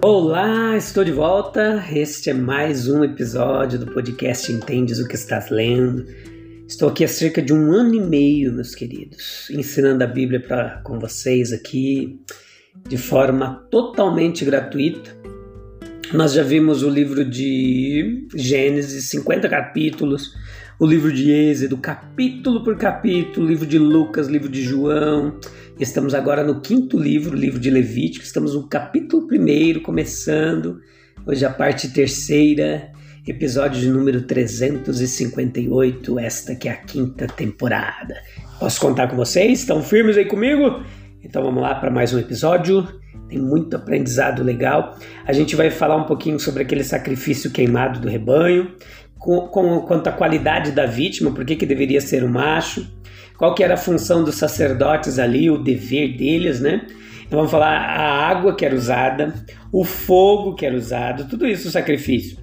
Olá, estou de volta. Este é mais um episódio do podcast Entendes o que estás lendo. Estou aqui há cerca de um ano e meio, meus queridos, ensinando a Bíblia pra, com vocês aqui de forma totalmente gratuita. Nós já vimos o livro de Gênesis, 50 capítulos, o livro de Êxodo, capítulo por capítulo, livro de Lucas, livro de João, Estamos agora no quinto livro, o livro de Levítico. Estamos no capítulo primeiro, começando. Hoje a parte terceira, episódio de número 358, esta que é a quinta temporada. Posso contar com vocês? Estão firmes aí comigo? Então vamos lá para mais um episódio. Tem muito aprendizado legal. A gente vai falar um pouquinho sobre aquele sacrifício queimado do rebanho, com, com, quanto à qualidade da vítima, por que, que deveria ser um macho qual que era a função dos sacerdotes ali, o dever deles, né? Então vamos falar a água que era usada, o fogo que era usado, tudo isso o sacrifício.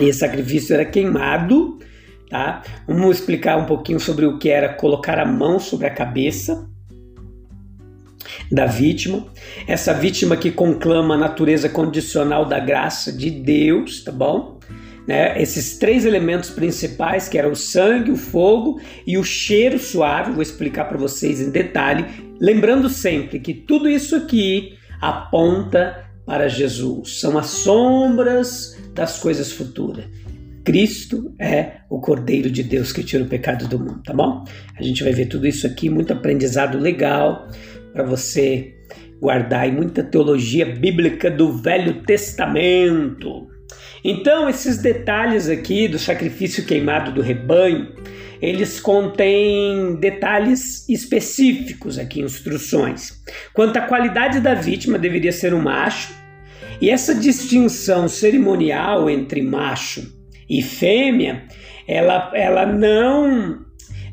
E esse sacrifício era queimado, tá? Vamos explicar um pouquinho sobre o que era colocar a mão sobre a cabeça da vítima. Essa vítima que conclama a natureza condicional da graça de Deus, tá bom? Né, esses três elementos principais, que eram o sangue, o fogo e o cheiro suave, vou explicar para vocês em detalhe, lembrando sempre que tudo isso aqui aponta para Jesus, são as sombras das coisas futuras. Cristo é o Cordeiro de Deus que tira o pecado do mundo, tá bom? A gente vai ver tudo isso aqui, muito aprendizado legal para você guardar e muita teologia bíblica do Velho Testamento. Então, esses detalhes aqui do sacrifício queimado do rebanho, eles contêm detalhes específicos aqui, instruções. Quanto à qualidade da vítima, deveria ser um macho, e essa distinção cerimonial entre macho e fêmea, ela, ela não,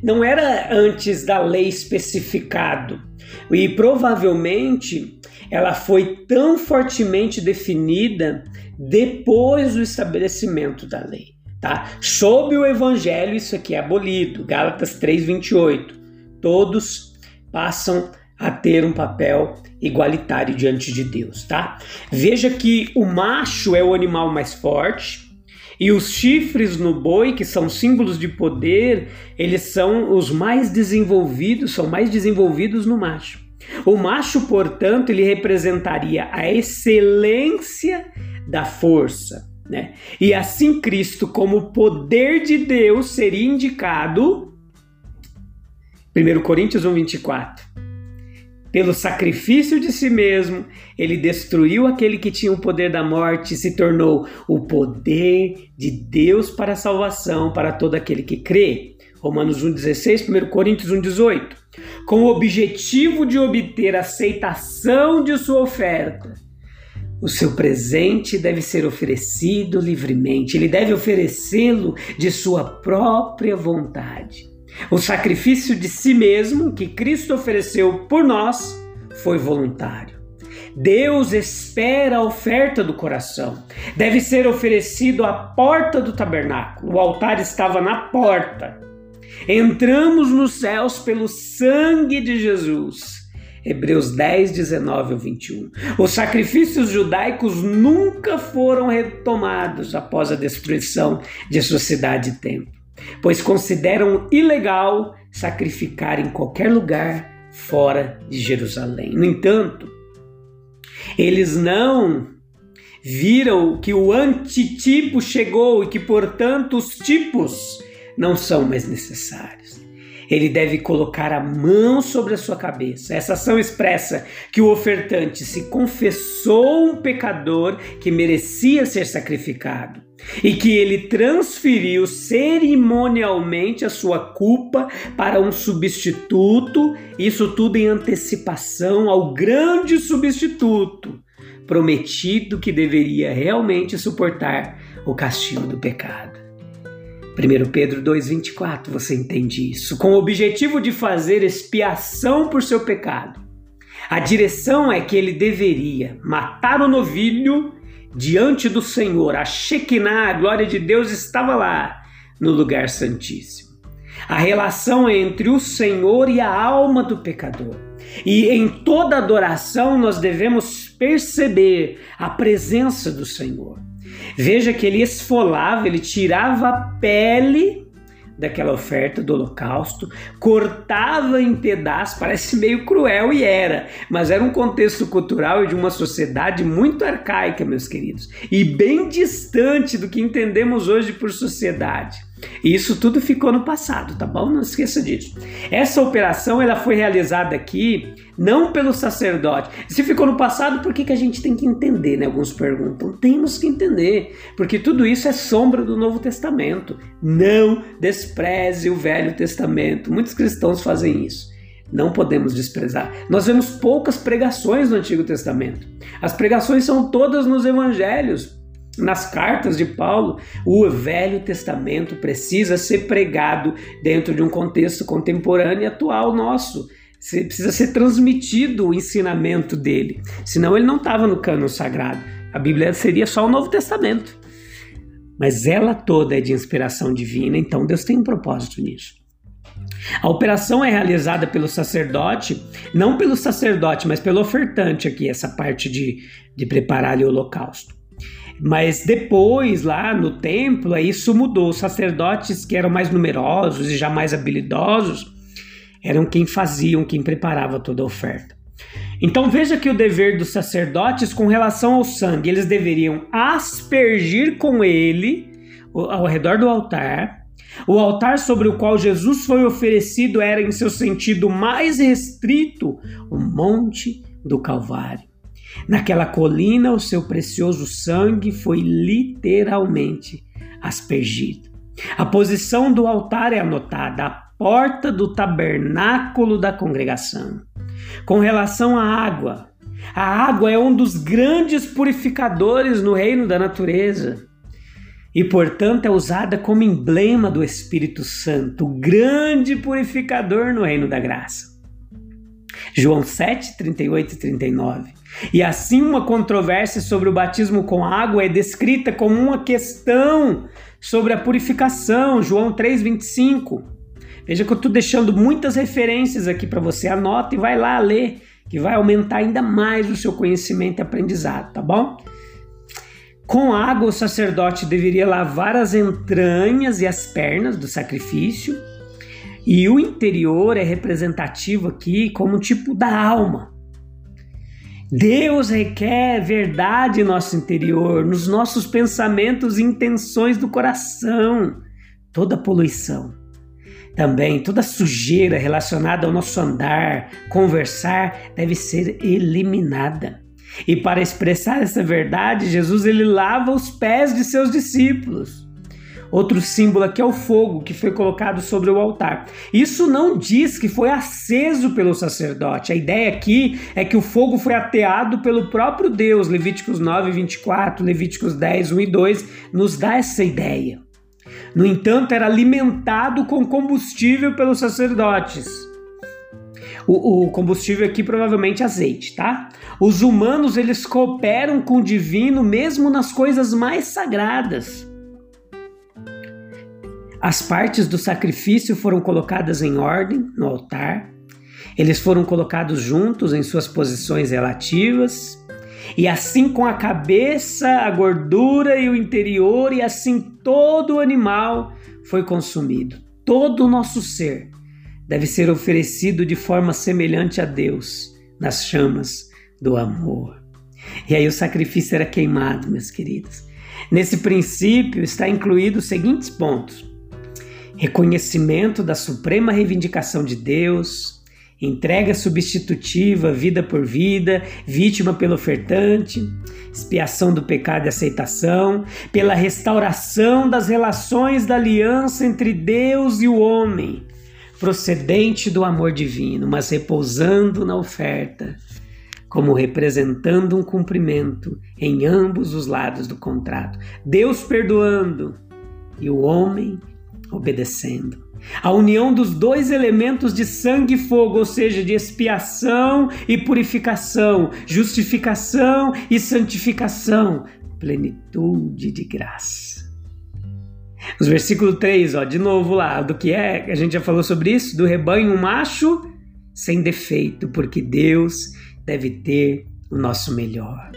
não era antes da lei especificado. E provavelmente ela foi tão fortemente definida depois do estabelecimento da lei. Tá? Sob o evangelho, isso aqui é abolido. Gálatas 3,28. Todos passam a ter um papel igualitário diante de Deus, tá? Veja que o macho é o animal mais forte e os chifres no boi, que são símbolos de poder, eles são os mais desenvolvidos, são mais desenvolvidos no macho. O macho, portanto, ele representaria a excelência da força. Né? E assim Cristo, como poder de Deus, seria indicado, 1 Coríntios 1, 24. Pelo sacrifício de si mesmo, ele destruiu aquele que tinha o poder da morte e se tornou o poder de Deus para a salvação para todo aquele que crê. Romanos 1,16, 1 Coríntios 1,18. Com o objetivo de obter aceitação de sua oferta o seu presente deve ser oferecido livremente, ele deve oferecê-lo de sua própria vontade. O sacrifício de si mesmo que Cristo ofereceu por nós foi voluntário. Deus espera a oferta do coração. Deve ser oferecido à porta do tabernáculo. O altar estava na porta. Entramos nos céus pelo sangue de Jesus Hebreus 10, 19 ao 21. Os sacrifícios judaicos nunca foram retomados após a destruição de sua cidade e templo, pois consideram ilegal sacrificar em qualquer lugar fora de Jerusalém. No entanto, eles não viram que o antitipo chegou e que, portanto, os tipos não são mais necessários ele deve colocar a mão sobre a sua cabeça. Essa ação expressa que o ofertante se confessou um pecador que merecia ser sacrificado. e que ele transferiu cerimonialmente a sua culpa para um substituto, isso tudo em antecipação ao grande substituto prometido que deveria realmente suportar o castigo do pecado. 1 Pedro 2,24, você entende isso? Com o objetivo de fazer expiação por seu pecado. A direção é que ele deveria matar o novilho diante do Senhor. A Shekinah, a glória de Deus, estava lá no lugar santíssimo. A relação entre o Senhor e a alma do pecador. E em toda adoração nós devemos perceber a presença do Senhor. Veja que ele esfolava, ele tirava a pele daquela oferta do holocausto, cortava em pedaços, parece meio cruel e era, mas era um contexto cultural e de uma sociedade muito arcaica, meus queridos, e bem distante do que entendemos hoje por sociedade. E isso tudo ficou no passado, tá bom? Não esqueça disso. Essa operação ela foi realizada aqui não pelo sacerdote. Se ficou no passado, por que, que a gente tem que entender? Né? Alguns perguntam. Temos que entender, porque tudo isso é sombra do Novo Testamento. Não despreze o Velho Testamento. Muitos cristãos fazem isso. Não podemos desprezar. Nós vemos poucas pregações no Antigo Testamento. As pregações são todas nos evangelhos nas cartas de Paulo, o Velho Testamento precisa ser pregado dentro de um contexto contemporâneo e atual nosso. Precisa ser transmitido o ensinamento dele. Senão ele não estava no cano sagrado. A Bíblia seria só o Novo Testamento. Mas ela toda é de inspiração divina, então Deus tem um propósito nisso. A operação é realizada pelo sacerdote, não pelo sacerdote, mas pelo ofertante aqui, essa parte de, de preparar o holocausto. Mas depois, lá no templo, isso mudou. Os sacerdotes que eram mais numerosos e já mais habilidosos eram quem faziam, quem preparava toda a oferta. Então veja que o dever dos sacerdotes com relação ao sangue, eles deveriam aspergir com ele ao redor do altar. O altar sobre o qual Jesus foi oferecido era, em seu sentido mais restrito, o Monte do Calvário. Naquela colina, o seu precioso sangue foi literalmente aspergido. A posição do altar é anotada à porta do tabernáculo da congregação. Com relação à água, a água é um dos grandes purificadores no reino da natureza e, portanto, é usada como emblema do Espírito Santo, o grande purificador no reino da graça. João 7, 38 e 39. E assim, uma controvérsia sobre o batismo com água é descrita como uma questão sobre a purificação. João 3, 25. Veja que eu estou deixando muitas referências aqui para você. Anota e vai lá ler, que vai aumentar ainda mais o seu conhecimento e aprendizado, tá bom? Com água, o sacerdote deveria lavar as entranhas e as pernas do sacrifício e o interior é representativo aqui como tipo da alma. Deus requer verdade em nosso interior, nos nossos pensamentos e intenções do coração. Toda poluição, também toda sujeira relacionada ao nosso andar, conversar, deve ser eliminada. E para expressar essa verdade, Jesus ele lava os pés de seus discípulos. Outro símbolo aqui é o fogo que foi colocado sobre o altar. Isso não diz que foi aceso pelo sacerdote. A ideia aqui é que o fogo foi ateado pelo próprio Deus. Levíticos 9, 24, Levíticos 10, 1 e 2 nos dá essa ideia. No entanto, era alimentado com combustível pelos sacerdotes. O, o, combustível aqui provavelmente azeite, tá? Os humanos eles cooperam com o divino mesmo nas coisas mais sagradas. As partes do sacrifício foram colocadas em ordem no altar, eles foram colocados juntos em suas posições relativas, e assim com a cabeça, a gordura e o interior, e assim todo o animal foi consumido. Todo o nosso ser deve ser oferecido de forma semelhante a Deus, nas chamas do amor. E aí o sacrifício era queimado, meus queridos. Nesse princípio está incluído os seguintes pontos: reconhecimento da suprema reivindicação de Deus entrega substitutiva, vida por vida, vítima pelo ofertante, expiação do pecado e aceitação, pela restauração das relações da aliança entre Deus e o homem, procedente do amor divino, mas repousando na oferta, como representando um cumprimento em ambos os lados do contrato. Deus perdoando e o homem obedecendo. A união dos dois elementos de sangue e fogo, ou seja, de expiação e purificação, justificação e santificação, plenitude de graça. Os versículo 3, ó, de novo lá, do que é, a gente já falou sobre isso, do rebanho macho sem defeito, porque Deus deve ter o nosso melhor.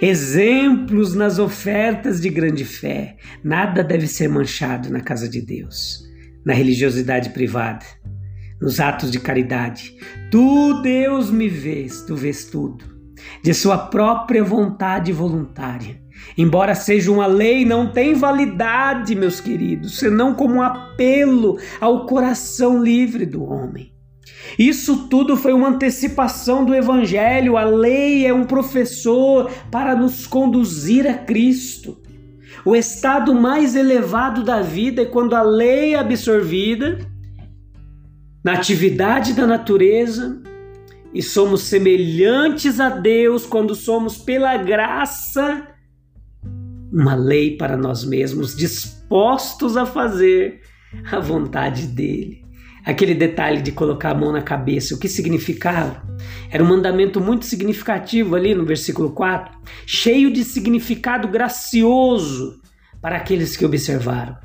Exemplos nas ofertas de grande fé. Nada deve ser manchado na casa de Deus na religiosidade privada, nos atos de caridade. Tu, Deus, me vês, tu vês tudo, de sua própria vontade voluntária. Embora seja uma lei, não tem validade, meus queridos, senão como um apelo ao coração livre do homem. Isso tudo foi uma antecipação do Evangelho. A lei é um professor para nos conduzir a Cristo. O estado mais elevado da vida é quando a lei é absorvida na atividade da natureza e somos semelhantes a Deus quando somos, pela graça, uma lei para nós mesmos, dispostos a fazer a vontade dele. Aquele detalhe de colocar a mão na cabeça, o que significava? Era um mandamento muito significativo ali no versículo 4, cheio de significado gracioso para aqueles que observaram.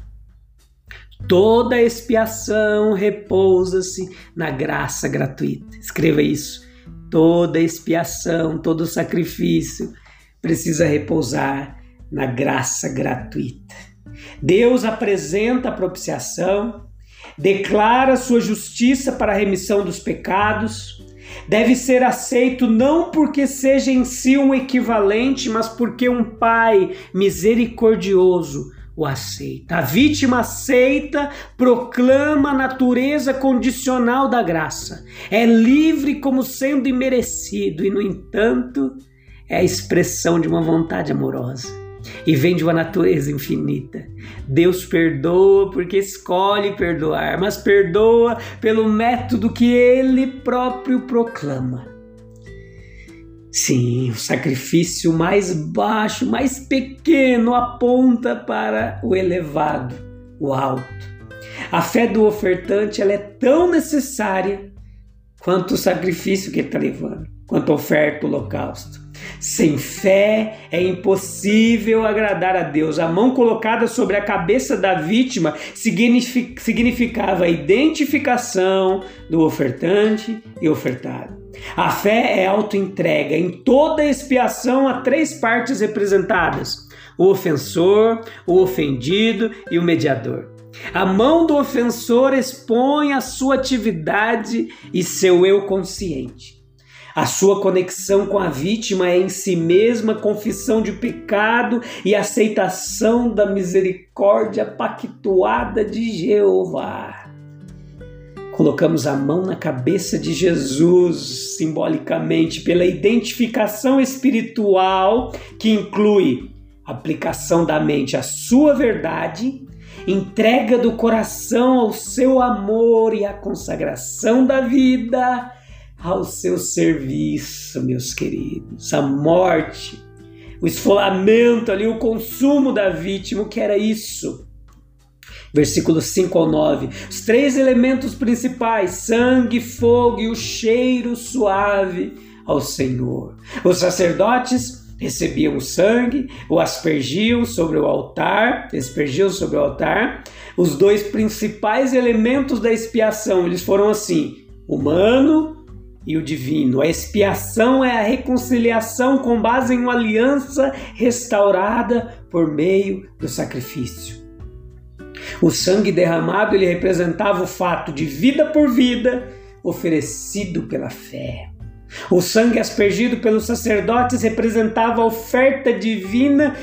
Toda expiação repousa-se na graça gratuita. Escreva isso. Toda expiação, todo sacrifício precisa repousar na graça gratuita. Deus apresenta a propiciação, declara sua justiça para a remissão dos pecados, deve ser aceito não porque seja em si um equivalente, mas porque um Pai misericordioso o aceita. A vítima aceita, proclama a natureza condicional da graça. É livre como sendo imerecido e, no entanto, é a expressão de uma vontade amorosa e vem de uma natureza infinita. Deus perdoa porque escolhe perdoar, mas perdoa pelo método que ele próprio proclama. Sim, o sacrifício mais baixo, mais pequeno, aponta para o elevado, o alto. A fé do ofertante ela é tão necessária quanto o sacrifício que ele está levando, quanto a oferta, o holocausto. Sem fé é impossível agradar a Deus. A mão colocada sobre a cabeça da vítima significava a identificação do ofertante e ofertado. A fé é autoentrega. Em toda expiação há três partes representadas: o ofensor, o ofendido e o mediador. A mão do ofensor expõe a sua atividade e seu eu consciente. A sua conexão com a vítima é em si mesma confissão de pecado e aceitação da misericórdia pactuada de Jeová. Colocamos a mão na cabeça de Jesus, simbolicamente, pela identificação espiritual que inclui aplicação da mente à sua verdade, entrega do coração ao seu amor e a consagração da vida ao seu serviço, meus queridos. A morte, o esfolamento ali, o consumo da vítima, o que era isso? Versículos 5 ao 9. Os três elementos principais: sangue, fogo e o cheiro suave ao Senhor. Os sacerdotes recebiam o sangue, o aspergiam sobre o altar, aspergiam sobre o altar. Os dois principais elementos da expiação, eles foram assim: humano e o divino. A expiação é a reconciliação com base em uma aliança restaurada por meio do sacrifício. O sangue derramado ele representava o fato de vida por vida oferecido pela fé. O sangue aspergido pelos sacerdotes representava a oferta divina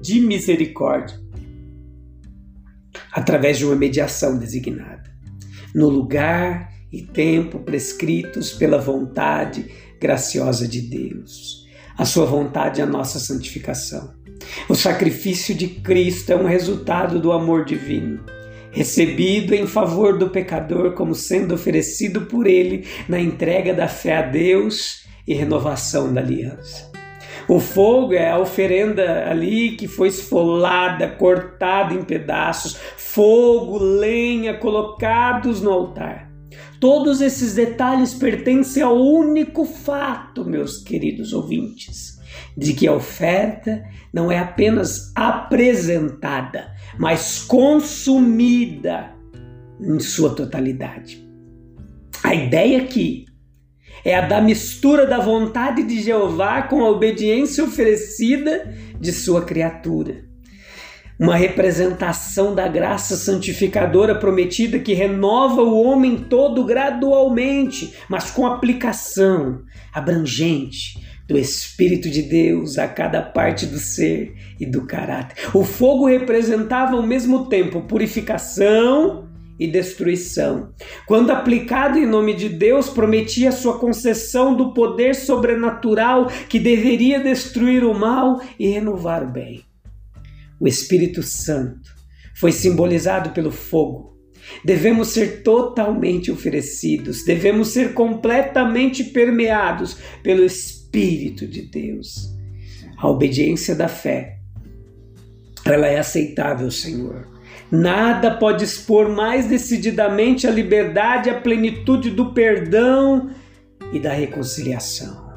de misericórdia através de uma mediação designada. No lugar e tempo prescritos pela vontade graciosa de Deus. A sua vontade é a nossa santificação. O sacrifício de Cristo é um resultado do amor divino, recebido em favor do pecador como sendo oferecido por ele na entrega da fé a Deus e renovação da aliança. O fogo é a oferenda ali que foi esfolada, cortada em pedaços, fogo, lenha colocados no altar. Todos esses detalhes pertencem ao único fato, meus queridos ouvintes, de que a oferta não é apenas apresentada, mas consumida em sua totalidade. A ideia aqui é a da mistura da vontade de Jeová com a obediência oferecida de sua criatura. Uma representação da graça santificadora prometida que renova o homem todo gradualmente, mas com aplicação abrangente do Espírito de Deus a cada parte do ser e do caráter. O fogo representava ao mesmo tempo purificação e destruição. Quando aplicado em nome de Deus, prometia sua concessão do poder sobrenatural que deveria destruir o mal e renovar o bem. O Espírito Santo foi simbolizado pelo fogo. Devemos ser totalmente oferecidos, devemos ser completamente permeados pelo Espírito de Deus. A obediência da fé, ela é aceitável, Senhor Nada pode expor mais decididamente a liberdade, a plenitude do perdão e da reconciliação.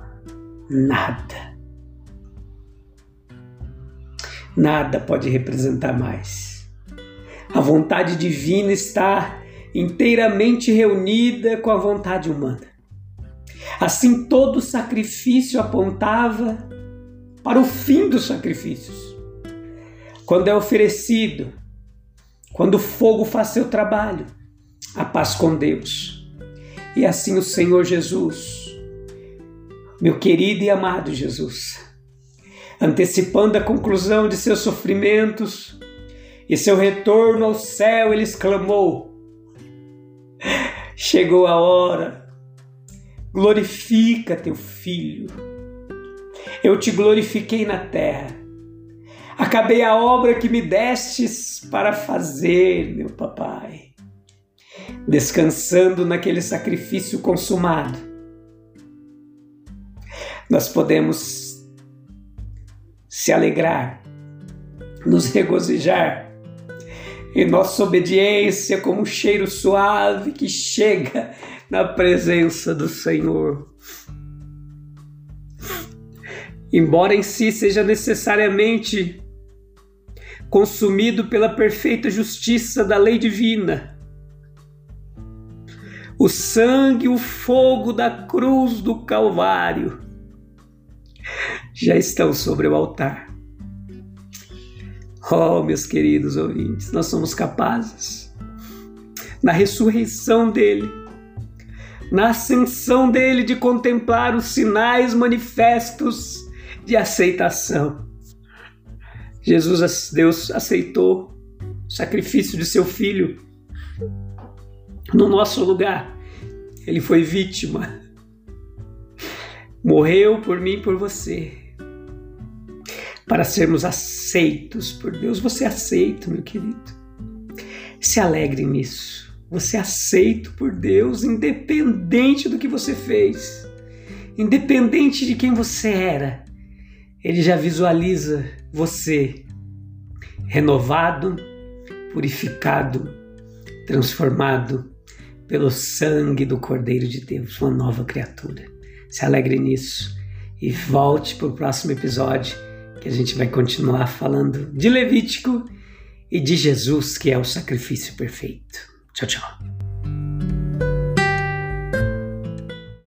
Nada. Nada pode representar mais. A vontade divina está inteiramente reunida com a vontade humana. Assim, todo sacrifício apontava para o fim dos sacrifícios. Quando é oferecido quando o fogo faz seu trabalho, a paz com Deus. E assim o Senhor Jesus, meu querido e amado Jesus, antecipando a conclusão de seus sofrimentos e seu retorno ao céu, ele exclamou: Chegou a hora, glorifica teu filho. Eu te glorifiquei na terra Acabei a obra que me destes para fazer, meu papai. Descansando naquele sacrifício consumado, nós podemos se alegrar, nos regozijar em nossa obediência como um cheiro suave que chega na presença do Senhor. Embora em si seja necessariamente consumido pela perfeita justiça da lei divina. O sangue, o fogo da cruz do Calvário já estão sobre o altar. Oh, meus queridos ouvintes, nós somos capazes, na ressurreição dele, na ascensão dele, de contemplar os sinais manifestos de aceitação Jesus, Deus aceitou o sacrifício de seu filho no nosso lugar. Ele foi vítima. Morreu por mim e por você. Para sermos aceitos por Deus. Você é aceito, meu querido. Se alegre nisso. Você é aceito por Deus, independente do que você fez, independente de quem você era. Ele já visualiza você renovado, purificado, transformado pelo sangue do Cordeiro de Deus, uma nova criatura. Se alegre nisso e volte para o próximo episódio que a gente vai continuar falando de Levítico e de Jesus, que é o sacrifício perfeito. Tchau, tchau.